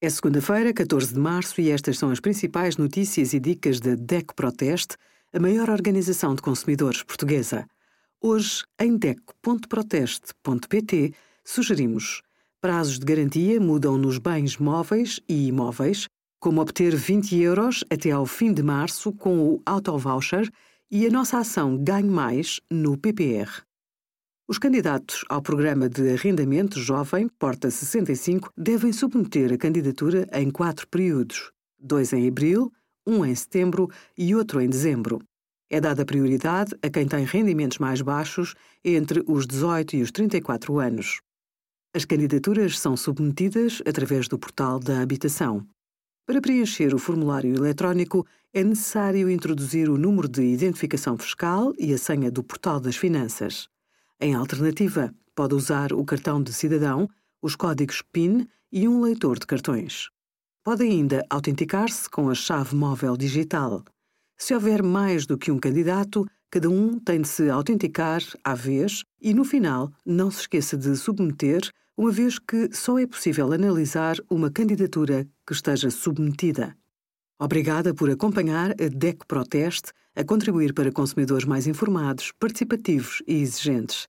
É segunda-feira, 14 de março, e estas são as principais notícias e dicas da DECO Proteste, a maior organização de consumidores portuguesa. Hoje, em DECO.proteste.pt, sugerimos prazos de garantia mudam nos bens móveis e imóveis, como obter 20 euros até ao fim de março com o Auto Voucher e a nossa ação Ganhe Mais no PPR. Os candidatos ao programa de arrendamento jovem Porta 65 devem submeter a candidatura em quatro períodos: dois em abril, um em setembro e outro em dezembro. É dada prioridade a quem tem rendimentos mais baixos entre os 18 e os 34 anos. As candidaturas são submetidas através do portal da habitação. Para preencher o formulário eletrónico, é necessário introduzir o número de identificação fiscal e a senha do portal das finanças. Em alternativa, pode usar o cartão de cidadão, os códigos PIN e um leitor de cartões. Pode ainda autenticar-se com a chave móvel digital. Se houver mais do que um candidato, cada um tem de se autenticar à vez e, no final, não se esqueça de submeter, uma vez que só é possível analisar uma candidatura que esteja submetida. Obrigada por acompanhar a DEC Proteste a contribuir para consumidores mais informados, participativos e exigentes.